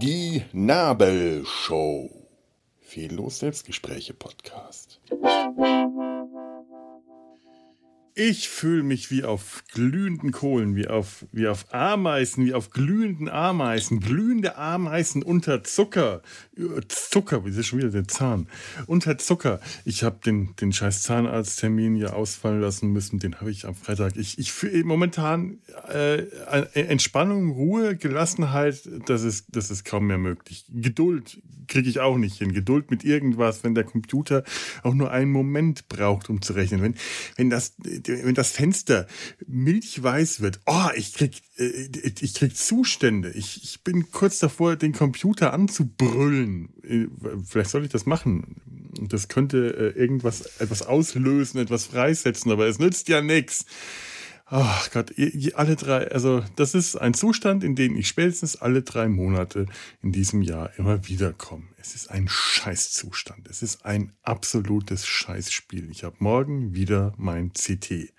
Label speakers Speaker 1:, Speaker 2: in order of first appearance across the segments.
Speaker 1: Die Nabelshow. Fehllos Selbstgespräche Podcast. Ich fühle mich wie auf glühenden Kohlen, wie auf, wie auf Ameisen, wie auf glühenden Ameisen, glühende Ameisen unter Zucker. Zucker, wie ist schon wieder der Zahn? Unter Zucker. Ich habe den, den scheiß Zahnarzttermin ja ausfallen lassen müssen, den habe ich am Freitag. Ich, ich fühle momentan äh, Entspannung, Ruhe, Gelassenheit, das ist, das ist kaum mehr möglich. Geduld kriege ich auch nicht hin. Geduld mit irgendwas, wenn der Computer auch nur einen Moment braucht, um zu rechnen. Wenn, wenn das wenn das Fenster milchweiß wird, oh, ich krieg, äh, ich krieg Zustände. Ich, ich bin kurz davor, den Computer anzubrüllen. Äh, vielleicht soll ich das machen. Das könnte äh, irgendwas, etwas auslösen, etwas freisetzen, aber es nützt ja nichts. Ach Gott, alle drei, also das ist ein Zustand, in den ich spätestens alle drei Monate in diesem Jahr immer wieder komme. Es ist ein Scheißzustand. Es ist ein absolutes Scheißspiel. Ich habe morgen wieder mein CT,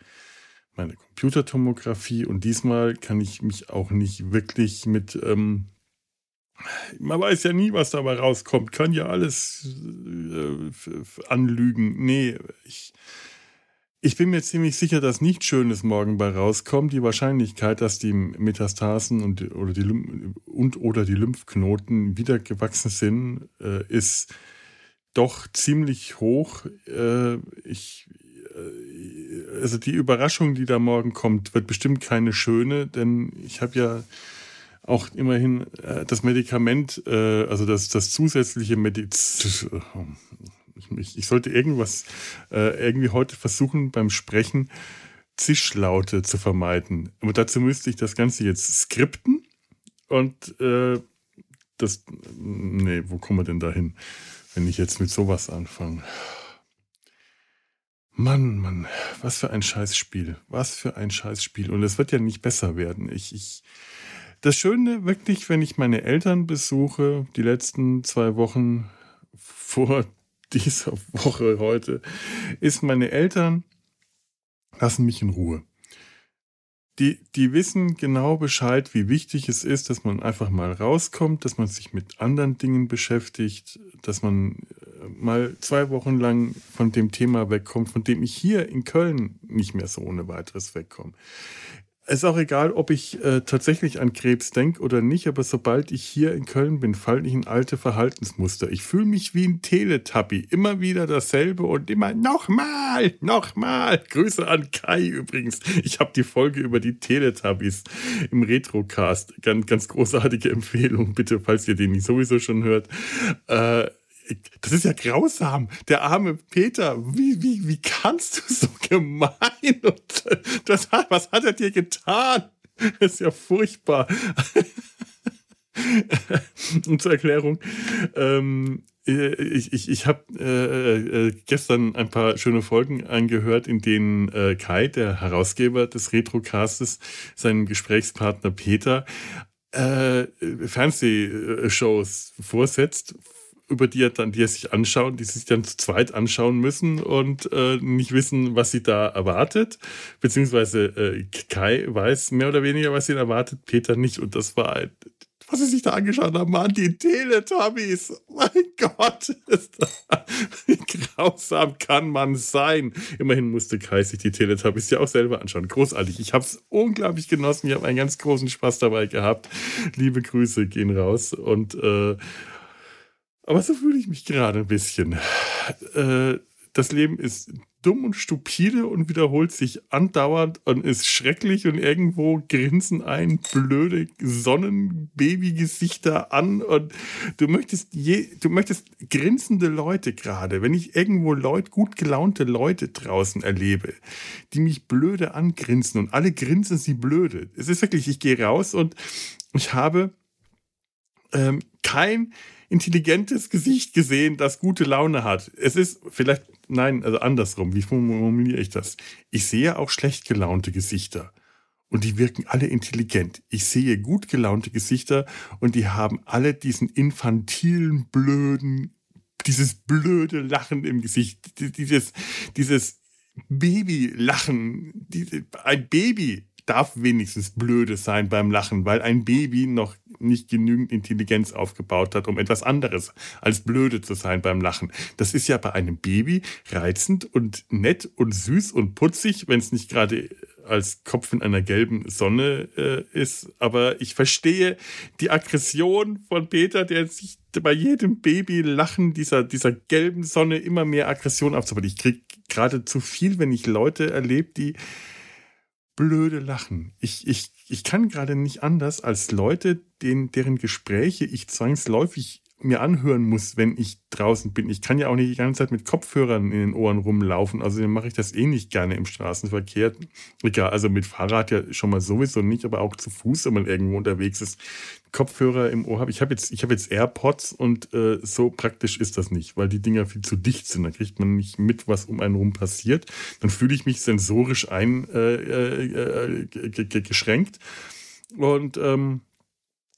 Speaker 1: meine Computertomographie und diesmal kann ich mich auch nicht wirklich mit, ähm, man weiß ja nie, was dabei rauskommt, kann ja alles äh, anlügen. Nee, ich ich bin mir ziemlich sicher, dass nichts Schönes morgen bei rauskommt. Die Wahrscheinlichkeit, dass die Metastasen und oder die, und, oder die Lymphknoten wieder gewachsen sind, äh, ist doch ziemlich hoch. Äh, ich, äh, also die Überraschung, die da morgen kommt, wird bestimmt keine schöne, denn ich habe ja auch immerhin äh, das Medikament, äh, also das, das zusätzliche Medizin, ich, ich sollte irgendwas äh, irgendwie heute versuchen beim Sprechen Zischlaute zu vermeiden. Aber dazu müsste ich das Ganze jetzt skripten und äh, das. Nee, wo kommen wir denn da hin, wenn ich jetzt mit sowas anfange? Mann, Mann, was für ein Scheißspiel. Was für ein Scheißspiel. Und es wird ja nicht besser werden. Ich, ich, das Schöne wirklich, wenn ich meine Eltern besuche, die letzten zwei Wochen vor dieser Woche heute, ist, meine Eltern lassen mich in Ruhe. Die, die wissen genau Bescheid, wie wichtig es ist, dass man einfach mal rauskommt, dass man sich mit anderen Dingen beschäftigt, dass man äh, mal zwei Wochen lang von dem Thema wegkommt, von dem ich hier in Köln nicht mehr so ohne weiteres wegkomme. Ist auch egal, ob ich äh, tatsächlich an Krebs denke oder nicht, aber sobald ich hier in Köln bin, falle ich in alte Verhaltensmuster. Ich fühle mich wie ein Teletubby. Immer wieder dasselbe und immer nochmal, nochmal. Grüße an Kai übrigens. Ich habe die Folge über die Teletubbies im Retrocast. Ganz, ganz großartige Empfehlung, bitte, falls ihr den nicht sowieso schon hört. Äh, das ist ja grausam. Der arme Peter, wie, wie, wie kannst du so gemein? Und das, was hat er dir getan? Das ist ja furchtbar. Und zur Erklärung, ähm, ich, ich, ich habe äh, äh, gestern ein paar schöne Folgen angehört, in denen äh, Kai, der Herausgeber des Retrocastes, seinem Gesprächspartner Peter äh, Fernsehshows vorsetzt über die er dann, die er sich anschauen, die sich dann zu zweit anschauen müssen und äh, nicht wissen, was sie da erwartet. Beziehungsweise äh, Kai weiß mehr oder weniger, was ihn erwartet, Peter nicht. Und das war ein, was sie sich da angeschaut haben, Mann, die Teletubbies. Mein Gott, ist das, wie grausam kann man sein? Immerhin musste Kai sich die Teletubbies ja auch selber anschauen. Großartig. Ich habe es unglaublich genossen. Ich habe einen ganz großen Spaß dabei gehabt. Liebe Grüße gehen raus und äh, aber so fühle ich mich gerade ein bisschen. Äh, das Leben ist dumm und stupide und wiederholt sich andauernd und ist schrecklich und irgendwo grinsen ein blöde Sonnenbabygesichter an und du möchtest je, du möchtest grinsende Leute gerade, wenn ich irgendwo Leute, gut gelaunte Leute draußen erlebe, die mich blöde angrinsen und alle grinsen sie blöde. Es ist wirklich, ich gehe raus und ich habe ähm, kein intelligentes Gesicht gesehen, das gute Laune hat. Es ist vielleicht, nein, also andersrum. Wie formuliere ich das? Ich sehe auch schlecht gelaunte Gesichter. Und die wirken alle intelligent. Ich sehe gut gelaunte Gesichter und die haben alle diesen infantilen, blöden, dieses blöde Lachen im Gesicht, dieses, dieses Baby-Lachen. Ein Baby darf wenigstens blöde sein beim Lachen, weil ein Baby noch nicht genügend Intelligenz aufgebaut hat, um etwas anderes als blöde zu sein beim Lachen. Das ist ja bei einem Baby reizend und nett und süß und putzig, wenn es nicht gerade als Kopf in einer gelben Sonne äh, ist. Aber ich verstehe die Aggression von Peter, der sich bei jedem Baby lachen dieser, dieser gelben Sonne immer mehr Aggression aufzubauen. Ich kriege gerade zu viel, wenn ich Leute erlebe, die blöde lachen. Ich, ich, ich kann gerade nicht anders als Leute, denen, deren Gespräche ich zwangsläufig mir anhören muss, wenn ich draußen bin. Ich kann ja auch nicht die ganze Zeit mit Kopfhörern in den Ohren rumlaufen. Also mache ich das eh nicht gerne im Straßenverkehr. Egal, also mit Fahrrad ja schon mal sowieso nicht, aber auch zu Fuß, wenn man irgendwo unterwegs ist. Kopfhörer im Ohr habe. Ich habe jetzt, ich habe jetzt AirPods und äh, so praktisch ist das nicht, weil die Dinger viel zu dicht sind. Da kriegt man nicht mit, was um einen rum passiert. Dann fühle ich mich sensorisch eingeschränkt. Äh, äh, und ähm,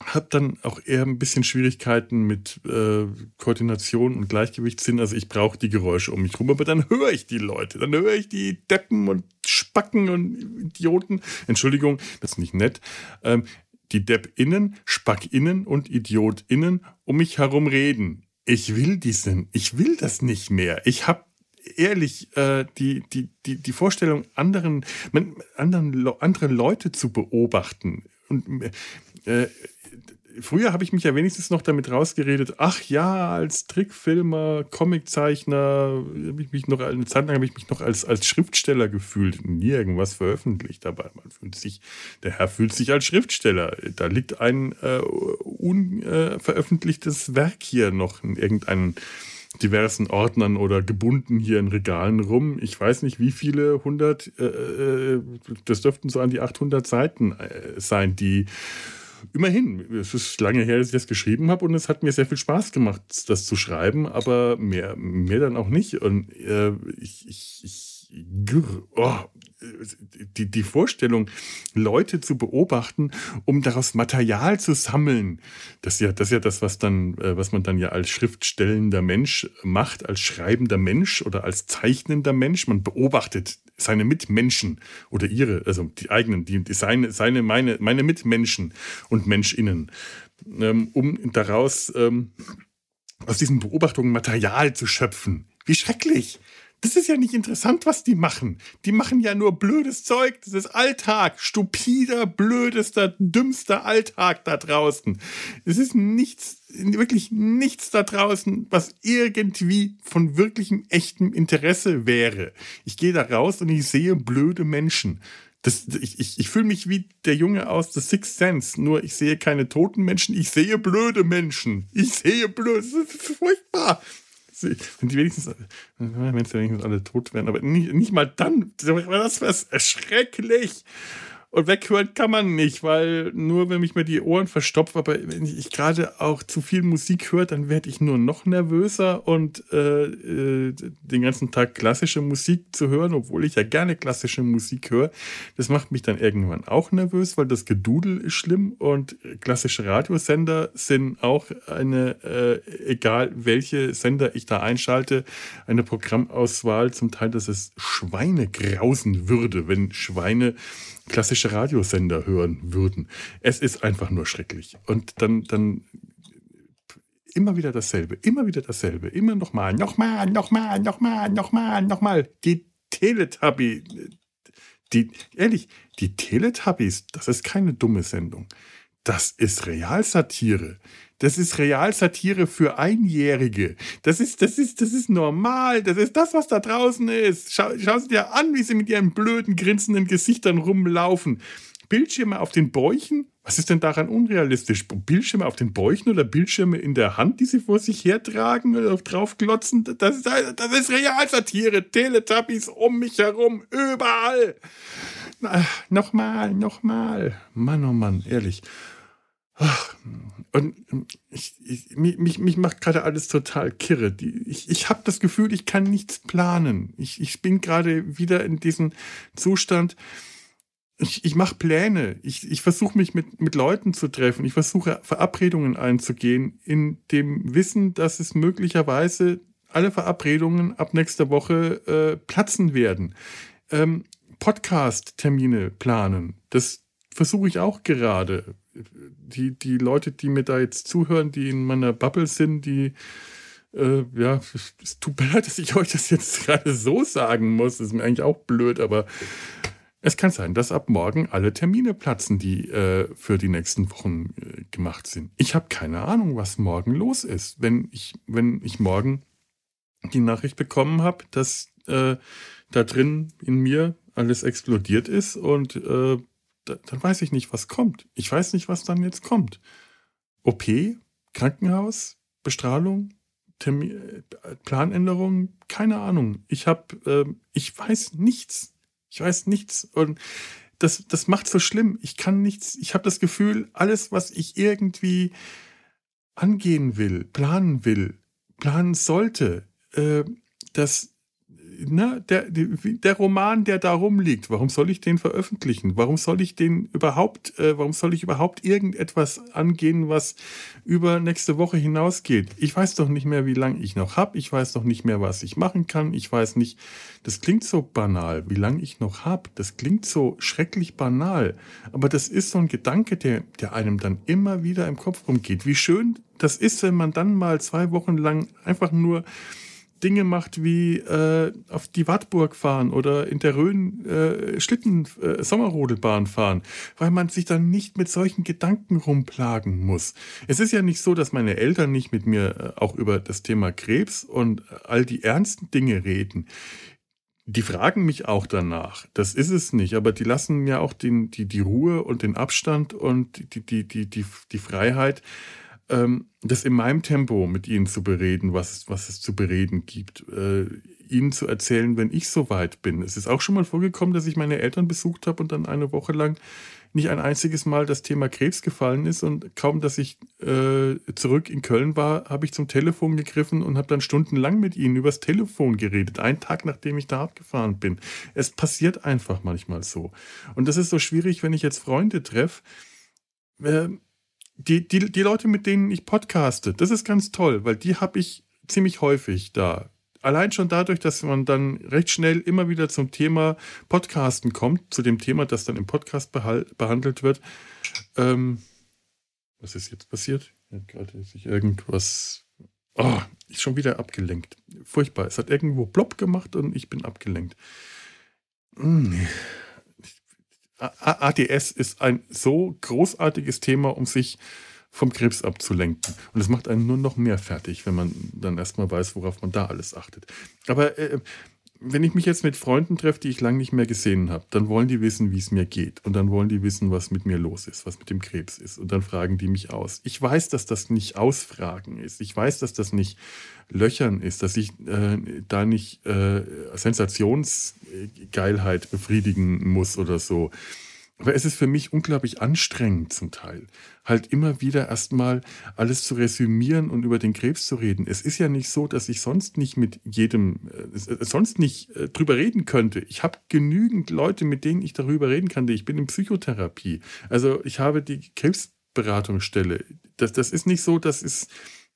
Speaker 1: habe dann auch eher ein bisschen Schwierigkeiten mit äh, Koordination und Gleichgewichtssinn. Also ich brauche die Geräusche um mich rum, aber dann höre ich die Leute, dann höre ich die Deppen und Spacken und Idioten. Entschuldigung, das ist nicht nett. Ähm, die Depp-Innen, Spack-Innen und Idiot-Innen um mich herum reden. Ich will diesen, ich will das nicht mehr. Ich habe ehrlich äh, die, die, die, die Vorstellung, anderen, anderen, andere Leute zu beobachten und äh, früher habe ich mich ja wenigstens noch damit rausgeredet, ach ja, als Trickfilmer, Comiczeichner, habe ich mich noch eine Zeit lang habe ich mich noch als, als Schriftsteller gefühlt, nie irgendwas veröffentlicht dabei. Man fühlt sich, der Herr fühlt sich als Schriftsteller. Da liegt ein äh, unveröffentlichtes Werk hier noch in irgendeinen diversen Ordnern oder gebunden hier in Regalen rum. Ich weiß nicht, wie viele hundert, äh, äh das dürften so an die 800 Seiten äh, sein, die immerhin, es ist lange her, dass ich das geschrieben habe und es hat mir sehr viel Spaß gemacht, das zu schreiben, aber mehr, mehr dann auch nicht. Und äh, ich, ich, ich oh, die, die Vorstellung, Leute zu beobachten, um daraus Material zu sammeln, das ist ja das, ist ja das was, dann, äh, was man dann ja als schriftstellender Mensch macht, als schreibender Mensch oder als zeichnender Mensch. Man beobachtet seine Mitmenschen oder ihre, also die eigenen, die, seine, seine, meine, meine Mitmenschen und MenschInnen, ähm, um daraus ähm, aus diesen Beobachtungen Material zu schöpfen. Wie schrecklich! Das ist ja nicht interessant, was die machen. Die machen ja nur blödes Zeug. Das ist Alltag. Stupider, blödester, dümmster Alltag da draußen. Es ist nichts, wirklich nichts da draußen, was irgendwie von wirklichem, echtem Interesse wäre. Ich gehe da raus und ich sehe blöde Menschen. Das, ich ich, ich fühle mich wie der Junge aus The Sixth Sense, nur ich sehe keine toten Menschen, ich sehe blöde Menschen. Ich sehe blöde, das ist furchtbar. Wenn die wenigstens, wenn sie wenigstens alle tot wären, aber nicht, nicht mal dann, das wäre schrecklich. Und weghören kann man nicht, weil nur wenn ich mir die Ohren verstopfe, aber wenn ich gerade auch zu viel Musik höre, dann werde ich nur noch nervöser. Und äh, äh, den ganzen Tag klassische Musik zu hören, obwohl ich ja gerne klassische Musik höre, das macht mich dann irgendwann auch nervös, weil das Gedudel ist schlimm. Und klassische Radiosender sind auch eine, äh, egal welche Sender ich da einschalte, eine Programmauswahl zum Teil, dass es Schweine grausen würde, wenn Schweine klassische Radiosender hören würden. Es ist einfach nur schrecklich. Und dann, dann immer wieder dasselbe, immer wieder dasselbe, immer nochmal, nochmal, nochmal, nochmal, nochmal, nochmal. Die Teletubby, die, ehrlich, die Teletubbies, das ist keine dumme Sendung. Das ist Realsatire. Das ist Realsatire für Einjährige. Das ist, das ist, das ist normal. Das ist das, was da draußen ist. Schau, schau sie dir an, wie sie mit ihren blöden, grinsenden Gesichtern rumlaufen. Bildschirme auf den Bäuchen? Was ist denn daran unrealistisch? Bildschirme auf den Bäuchen oder Bildschirme in der Hand, die sie vor sich hertragen oder draufglotzen? Das ist, das ist Realsatire. Teletubbies um mich herum, überall. Nochmal, nochmal. Mann, oh Mann, ehrlich. Und ich, ich, mich, mich macht gerade alles total kirre. Ich, ich habe das Gefühl, ich kann nichts planen. Ich, ich bin gerade wieder in diesem Zustand. Ich, ich mache Pläne. Ich, ich versuche mich mit, mit Leuten zu treffen. Ich versuche Verabredungen einzugehen, in dem Wissen, dass es möglicherweise alle Verabredungen ab nächster Woche äh, platzen werden. Ähm, Podcast-Termine planen. Das versuche ich auch gerade. Die, die Leute, die mir da jetzt zuhören, die in meiner Bubble sind, die, äh, ja, es tut mir leid, dass ich euch das jetzt gerade so sagen muss. Das ist mir eigentlich auch blöd, aber es kann sein, dass ab morgen alle Termine platzen, die äh, für die nächsten Wochen äh, gemacht sind. Ich habe keine Ahnung, was morgen los ist. Wenn ich, wenn ich morgen die Nachricht bekommen habe, dass äh, da drin in mir alles explodiert ist und äh, dann weiß ich nicht, was kommt. Ich weiß nicht, was dann jetzt kommt. OP, Krankenhaus, Bestrahlung, Termin, äh, Planänderung, keine Ahnung. Ich habe, äh, ich weiß nichts. Ich weiß nichts und das, das macht so schlimm. Ich kann nichts. Ich habe das Gefühl, alles, was ich irgendwie angehen will, planen will, planen sollte, äh, das ne, der, der Roman, der da rumliegt, warum soll ich den veröffentlichen? Warum soll ich den überhaupt, äh, warum soll ich überhaupt irgendetwas angehen, was über nächste Woche hinausgeht? Ich weiß doch nicht mehr, wie lange ich noch habe. Ich weiß doch nicht mehr, was ich machen kann. Ich weiß nicht, das klingt so banal, wie lange ich noch habe. Das klingt so schrecklich banal. Aber das ist so ein Gedanke, der, der einem dann immer wieder im Kopf rumgeht. Wie schön das ist, wenn man dann mal zwei Wochen lang einfach nur Dinge macht wie äh, auf die Wartburg fahren oder in der Rhön äh, Schlitten äh, Sommerrodelbahn fahren, weil man sich dann nicht mit solchen Gedanken rumplagen muss. Es ist ja nicht so, dass meine Eltern nicht mit mir äh, auch über das Thema Krebs und all die ernsten Dinge reden. Die fragen mich auch danach. Das ist es nicht, aber die lassen mir auch den, die, die Ruhe und den Abstand und die, die, die, die, die Freiheit, das in meinem Tempo mit ihnen zu bereden, was, was es zu bereden gibt. Äh, ihnen zu erzählen, wenn ich so weit bin. Es ist auch schon mal vorgekommen, dass ich meine Eltern besucht habe und dann eine Woche lang nicht ein einziges Mal das Thema Krebs gefallen ist und kaum, dass ich äh, zurück in Köln war, habe ich zum Telefon gegriffen und habe dann stundenlang mit ihnen übers Telefon geredet, einen Tag nachdem ich da abgefahren bin. Es passiert einfach manchmal so. Und das ist so schwierig, wenn ich jetzt Freunde treffe. Äh, die, die, die Leute, mit denen ich podcaste, das ist ganz toll, weil die habe ich ziemlich häufig da. Allein schon dadurch, dass man dann recht schnell immer wieder zum Thema Podcasten kommt, zu dem Thema, das dann im Podcast behandelt wird. Ähm, was ist jetzt passiert? Gerade sich irgendwas. Oh, ist schon wieder abgelenkt. Furchtbar. Es hat irgendwo plopp gemacht und ich bin abgelenkt. Hm. ADS ist ein so großartiges Thema, um sich vom Krebs abzulenken. Und es macht einen nur noch mehr fertig, wenn man dann erstmal weiß, worauf man da alles achtet. Aber äh, wenn ich mich jetzt mit Freunden treffe, die ich lange nicht mehr gesehen habe, dann wollen die wissen, wie es mir geht. Und dann wollen die wissen, was mit mir los ist, was mit dem Krebs ist. Und dann fragen die mich aus. Ich weiß, dass das nicht Ausfragen ist. Ich weiß, dass das nicht Löchern ist, dass ich äh, da nicht äh, Sensationsgeilheit befriedigen muss oder so. Aber es ist für mich unglaublich anstrengend zum Teil, halt immer wieder erstmal alles zu resümieren und über den Krebs zu reden. Es ist ja nicht so, dass ich sonst nicht mit jedem, äh, sonst nicht äh, drüber reden könnte. Ich habe genügend Leute, mit denen ich darüber reden kann. Ich bin in Psychotherapie. Also ich habe die Krebsberatungsstelle. Das, das ist nicht so, dass es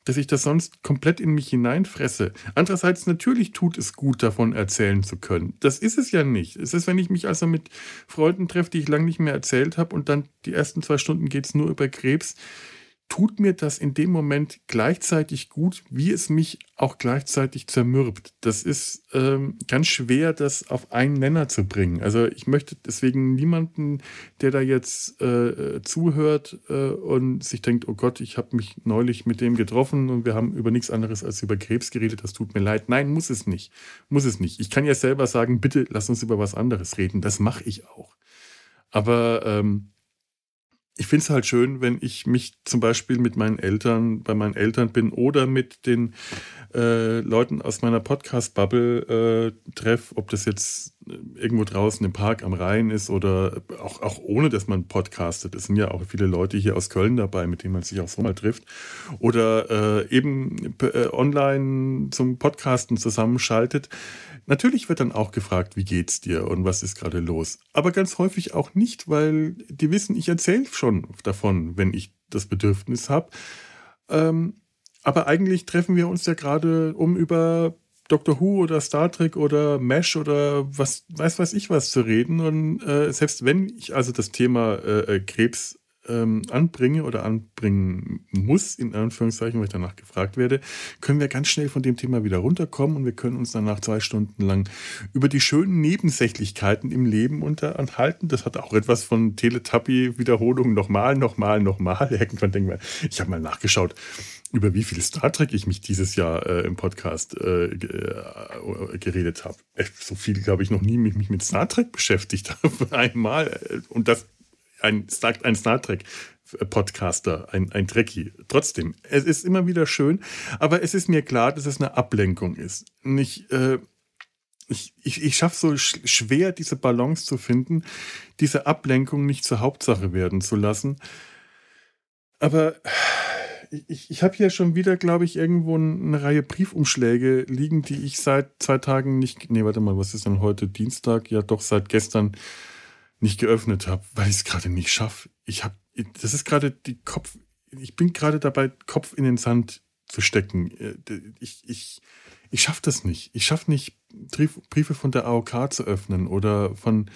Speaker 1: dass ich das sonst komplett in mich hineinfresse. Andererseits natürlich tut es gut, davon erzählen zu können. Das ist es ja nicht. Es ist, wenn ich mich also mit Freunden treffe, die ich lange nicht mehr erzählt habe und dann die ersten zwei Stunden geht es nur über Krebs, tut mir das in dem Moment gleichzeitig gut, wie es mich auch gleichzeitig zermürbt. Das ist ähm, ganz schwer, das auf einen Nenner zu bringen. Also ich möchte deswegen niemanden, der da jetzt äh, zuhört äh, und sich denkt, oh Gott, ich habe mich neulich mit dem getroffen und wir haben über nichts anderes als über Krebs geredet, das tut mir leid. Nein, muss es nicht. Muss es nicht. Ich kann ja selber sagen, bitte lass uns über was anderes reden. Das mache ich auch. Aber ähm, ich finde es halt schön, wenn ich mich zum Beispiel mit meinen Eltern, bei meinen Eltern bin oder mit den äh, Leuten aus meiner Podcast-Bubble äh, treffe, ob das jetzt irgendwo draußen im Park am Rhein ist oder auch, auch ohne, dass man podcastet. Es sind ja auch viele Leute hier aus Köln dabei, mit denen man sich auch so mal trifft. Oder äh, eben äh, online zum Podcasten zusammenschaltet. Natürlich wird dann auch gefragt, wie geht's dir und was ist gerade los. Aber ganz häufig auch nicht, weil die wissen, ich erzähle schon davon, wenn ich das Bedürfnis habe. Ähm, aber eigentlich treffen wir uns ja gerade, um über Doctor Who oder Star Trek oder Mesh oder was weiß weiß ich was zu reden. Und äh, selbst wenn ich also das Thema äh, äh, Krebs ähm, anbringe oder anbringen muss, in Anführungszeichen, weil ich danach gefragt werde, können wir ganz schnell von dem Thema wieder runterkommen und wir können uns danach zwei Stunden lang über die schönen Nebensächlichkeiten im Leben unterhalten. Das hat auch etwas von Teletubby-Wiederholungen nochmal, nochmal, nochmal. Irgendwann denken wir, ich habe mal nachgeschaut über wie viel Star Trek ich mich dieses Jahr äh, im Podcast äh, äh, geredet habe. So viel, glaube ich, noch nie mich, mich mit Star Trek beschäftigt habe. Einmal. Und das ein, ein Star Trek. Podcaster, ein, ein Trekkie. Trotzdem, es ist immer wieder schön, aber es ist mir klar, dass es eine Ablenkung ist. Nicht, äh, ich, ich, ich schaffe so schwer, diese Balance zu finden, diese Ablenkung nicht zur Hauptsache werden zu lassen. Aber ich, ich habe hier schon wieder, glaube ich, irgendwo eine Reihe Briefumschläge liegen, die ich seit zwei Tagen nicht. Nee, warte mal, was ist denn heute? Dienstag? Ja, doch, seit gestern nicht geöffnet habe, weil ich es gerade nicht schaffe. Ich habe, das ist gerade die Kopf. Ich bin gerade dabei, Kopf in den Sand zu stecken. Äh, ich, ich, ich schaffe das nicht. Ich schaffe nicht, Briefe von der AOK zu öffnen oder von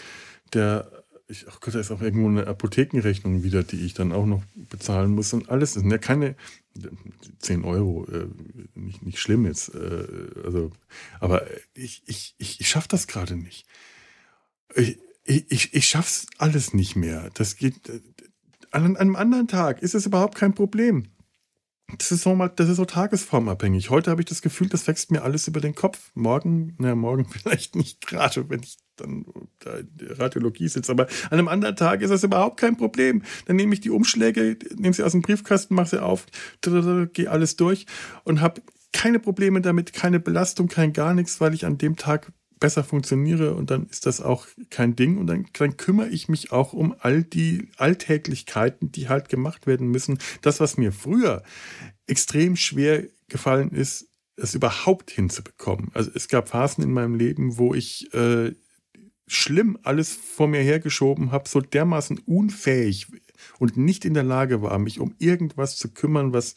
Speaker 1: der ich, ach Gott, da ist auch irgendwo eine Apothekenrechnung wieder, die ich dann auch noch bezahlen muss und alles. Das sind ja keine 10 Euro, äh, nicht, nicht schlimm jetzt. Äh, also, aber ich, ich, ich, ich schaffe das gerade nicht. Ich, ich, ich schaff's alles nicht mehr. Das geht. Äh, an einem anderen Tag ist es überhaupt kein Problem. Das ist, so, das ist so tagesformabhängig. Heute habe ich das Gefühl, das wächst mir alles über den Kopf. Morgen, na, morgen vielleicht nicht gerade, wenn ich dann da Radiologie sitze. Aber an einem anderen Tag ist das überhaupt kein Problem. Dann nehme ich die Umschläge, nehme sie aus dem Briefkasten, mache sie auf, gehe alles durch und habe keine Probleme damit, keine Belastung, kein gar nichts, weil ich an dem Tag besser funktioniere und dann ist das auch kein Ding und dann, dann kümmere ich mich auch um all die Alltäglichkeiten, die halt gemacht werden müssen. Das, was mir früher extrem schwer gefallen ist, es überhaupt hinzubekommen. Also es gab Phasen in meinem Leben, wo ich äh, schlimm alles vor mir hergeschoben habe, so dermaßen unfähig und nicht in der Lage war, mich um irgendwas zu kümmern, was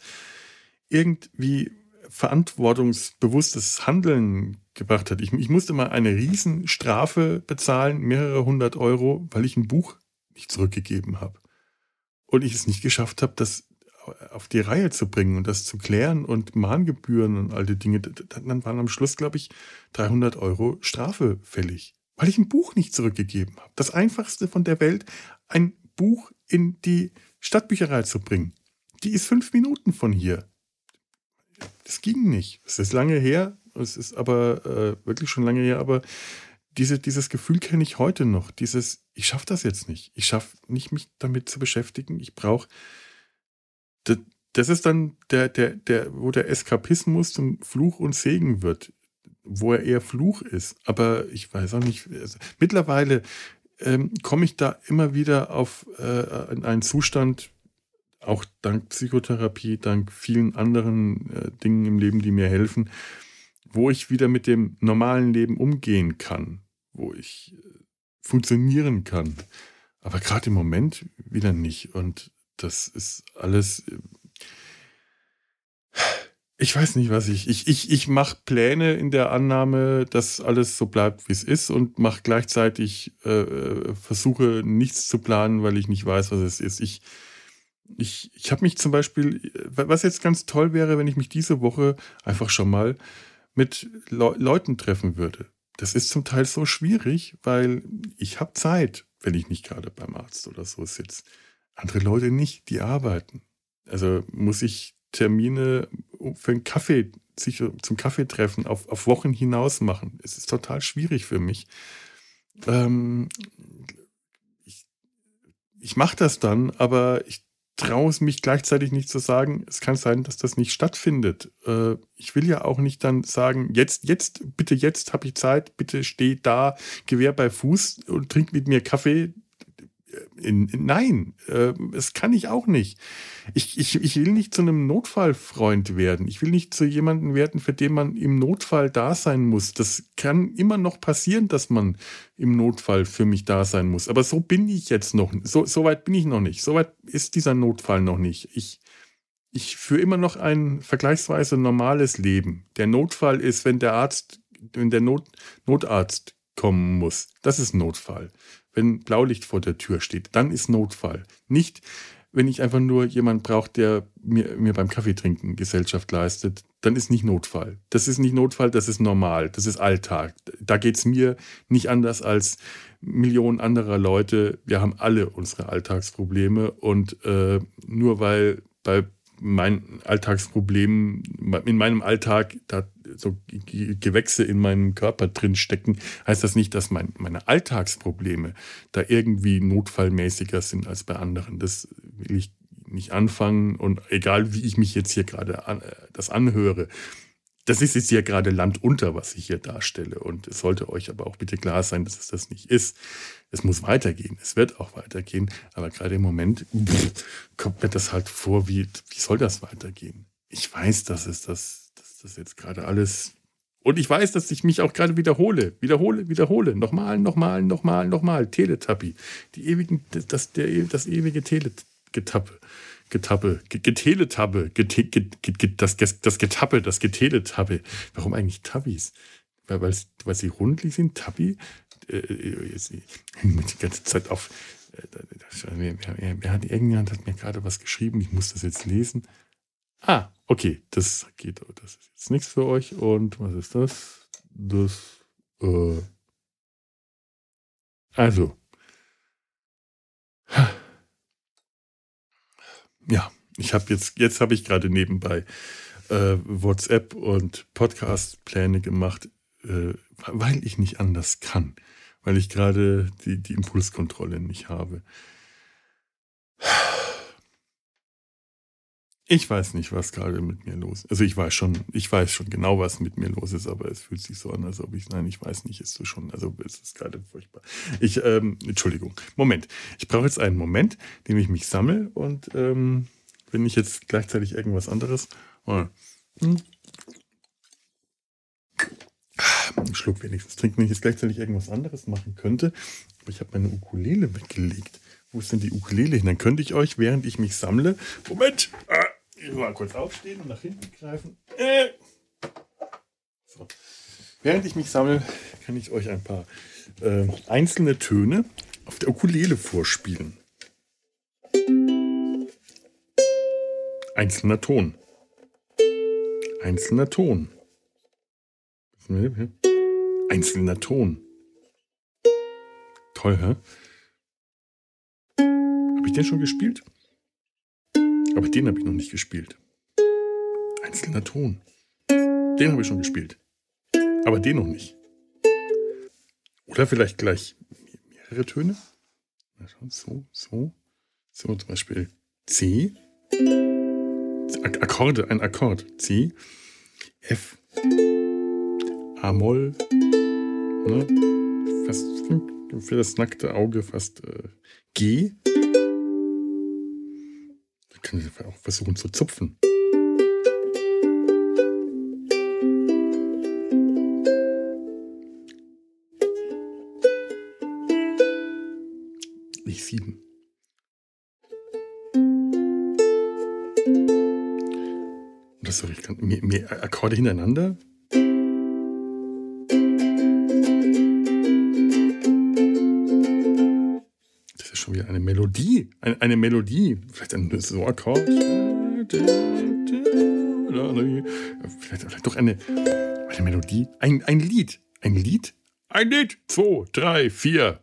Speaker 1: irgendwie verantwortungsbewusstes Handeln gebracht hat. Ich, ich musste mal eine Riesenstrafe bezahlen, mehrere hundert Euro, weil ich ein Buch nicht zurückgegeben habe. Und ich es nicht geschafft habe, das auf die Reihe zu bringen und das zu klären und Mahngebühren und all die Dinge. Dann waren am Schluss, glaube ich, 300 Euro Strafe fällig, weil ich ein Buch nicht zurückgegeben habe. Das einfachste von der Welt, ein Buch in die Stadtbücherei zu bringen. Die ist fünf Minuten von hier. Das ging nicht. Es ist lange her, es ist aber äh, wirklich schon lange her, aber diese, dieses Gefühl kenne ich heute noch. Dieses, ich schaffe das jetzt nicht. Ich schaffe nicht, mich damit zu beschäftigen. Ich brauche. Das, das ist dann der, der, der, wo der Eskapismus zum Fluch und Segen wird, wo er eher Fluch ist. Aber ich weiß auch nicht. Also, mittlerweile ähm, komme ich da immer wieder auf äh, einen Zustand, auch dank Psychotherapie, dank vielen anderen äh, Dingen im Leben, die mir helfen, wo ich wieder mit dem normalen Leben umgehen kann, wo ich äh, funktionieren kann. Aber gerade im Moment wieder nicht. Und das ist alles. Äh, ich weiß nicht, was ich. Ich, ich, ich mache Pläne in der Annahme, dass alles so bleibt, wie es ist, und mache gleichzeitig äh, äh versuche nichts zu planen, weil ich nicht weiß, was es ist. Ich, ich, ich habe mich zum Beispiel, was jetzt ganz toll wäre, wenn ich mich diese Woche einfach schon mal mit Le Leuten treffen würde. Das ist zum Teil so schwierig, weil ich habe Zeit, wenn ich nicht gerade beim Arzt oder so sitze. Andere Leute nicht, die arbeiten. Also muss ich Termine für einen Kaffee, sich zum Kaffee treffen, auf, auf Wochen hinaus machen. Es ist total schwierig für mich. Ähm, ich ich mache das dann, aber ich traue es mich gleichzeitig nicht zu sagen, es kann sein, dass das nicht stattfindet. Äh, ich will ja auch nicht dann sagen, jetzt, jetzt, bitte jetzt habe ich Zeit, bitte steh da, Gewehr bei Fuß und trink mit mir Kaffee. In, in, nein, äh, das kann ich auch nicht. Ich, ich, ich will nicht zu einem Notfallfreund werden. Ich will nicht zu jemandem werden, für den man im Notfall da sein muss. Das kann immer noch passieren, dass man im Notfall für mich da sein muss. Aber so bin ich jetzt noch. So, so weit bin ich noch nicht. So weit ist dieser Notfall noch nicht. Ich, ich führe immer noch ein vergleichsweise normales Leben. Der Notfall ist, wenn der Arzt, wenn der Not, Notarzt kommen muss. Das ist Notfall. Wenn Blaulicht vor der Tür steht, dann ist Notfall. Nicht, wenn ich einfach nur jemanden brauche, der mir, mir beim Kaffeetrinken Gesellschaft leistet, dann ist nicht Notfall. Das ist nicht Notfall, das ist normal, das ist Alltag. Da geht es mir nicht anders als Millionen anderer Leute. Wir haben alle unsere Alltagsprobleme und äh, nur weil bei meinen Alltagsproblemen, in meinem Alltag da so Gewächse in meinem Körper drin stecken, heißt das nicht, dass mein, meine Alltagsprobleme da irgendwie notfallmäßiger sind als bei anderen. Das will ich nicht anfangen und egal wie ich mich jetzt hier gerade an, äh, das anhöre, das ist jetzt ja gerade Land unter, was ich hier darstelle. Und es sollte euch aber auch bitte klar sein, dass es das nicht ist. Es muss weitergehen. Es wird auch weitergehen. Aber gerade im Moment pff, kommt mir das halt vor, wie, wie soll das weitergehen? Ich weiß, dass es das, dass das jetzt gerade alles. Und ich weiß, dass ich mich auch gerade wiederhole, wiederhole, wiederhole. Nochmal, nochmal, nochmal, nochmal. Teletubby. Die ewigen, das, der, das ewige Telegetappe. Getappe, Geteletappe, das, das Getappe, das Geteletappe. Warum eigentlich Tabbis? Weil, weil, weil sie rundlich sind, Tabbi? Äh, äh die ganze Zeit auf. Äh, wer, wer hat, irgendjemand hat mir gerade was geschrieben, ich muss das jetzt lesen. Ah, okay, das geht, das ist jetzt nichts für euch. Und was ist das? Das, äh, also. Ja, ich habe jetzt, jetzt habe ich gerade nebenbei äh, WhatsApp und Podcast-Pläne gemacht, äh, weil ich nicht anders kann. Weil ich gerade die, die Impulskontrolle nicht habe. Ich weiß nicht, was gerade mit mir los ist. Also ich weiß schon, ich weiß schon genau, was mit mir los ist, aber es fühlt sich so an, als ob ich, nein, ich weiß nicht, ist so schon, also es ist gerade furchtbar. Ich, ähm, Entschuldigung, Moment. Ich brauche jetzt einen Moment, den ich mich sammle und ähm, wenn ich jetzt gleichzeitig irgendwas anderes. Oh, hm. Einen Schluck wenigstens trinken, wenn ich jetzt gleichzeitig irgendwas anderes machen könnte. Aber ich habe meine Ukulele weggelegt. Wo ist denn die Ukulele hin? Dann könnte ich euch, während ich mich sammle. Moment! Ah, mal kurz aufstehen und nach hinten greifen. Äh. So. Während ich mich sammle, kann ich euch ein paar äh, einzelne Töne auf der Ukulele vorspielen. Einzelner Ton. Einzelner Ton. Einzelner Ton. Toll, hä? Habe ich den schon gespielt? Aber den habe ich noch nicht gespielt. Einzelner Ton. Den habe ich schon gespielt. Aber den noch nicht. Oder vielleicht gleich mehrere Töne. So, so. So zum Beispiel C. Akkorde, ein Akkord. C. F. A-Moll. Ne? Fast für das nackte Auge fast äh, G. Kann ich auch versuchen zu zupfen. Nicht sieben. Das so, ich kann mehr, mehr Akkorde hintereinander. eine Melodie, eine, Melodie, vielleicht ein so Akkord. Vielleicht, vielleicht doch eine, eine Melodie, ein, ein Lied, ein Lied, ein Lied, zwei, drei, vier.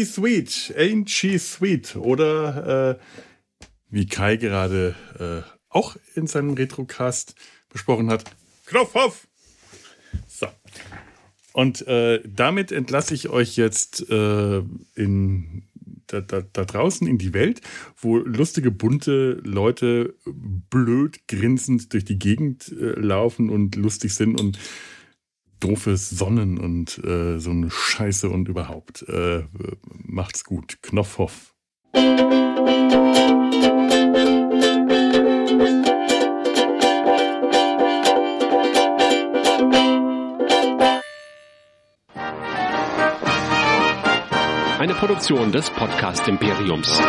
Speaker 1: She sweet? Ain't she sweet? Oder äh, wie Kai gerade äh, auch in seinem Retrocast besprochen hat, Knopf auf! So. Und äh, damit entlasse ich euch jetzt äh, in da, da, da, draußen in die Welt, wo lustige, bunte Leute blöd grinsend durch die Gegend äh, laufen und lustig sind und doofes Sonnen und äh, so eine Scheiße und überhaupt. Äh, macht's gut. Knopfhoff.
Speaker 2: Eine Produktion des Podcast Imperiums.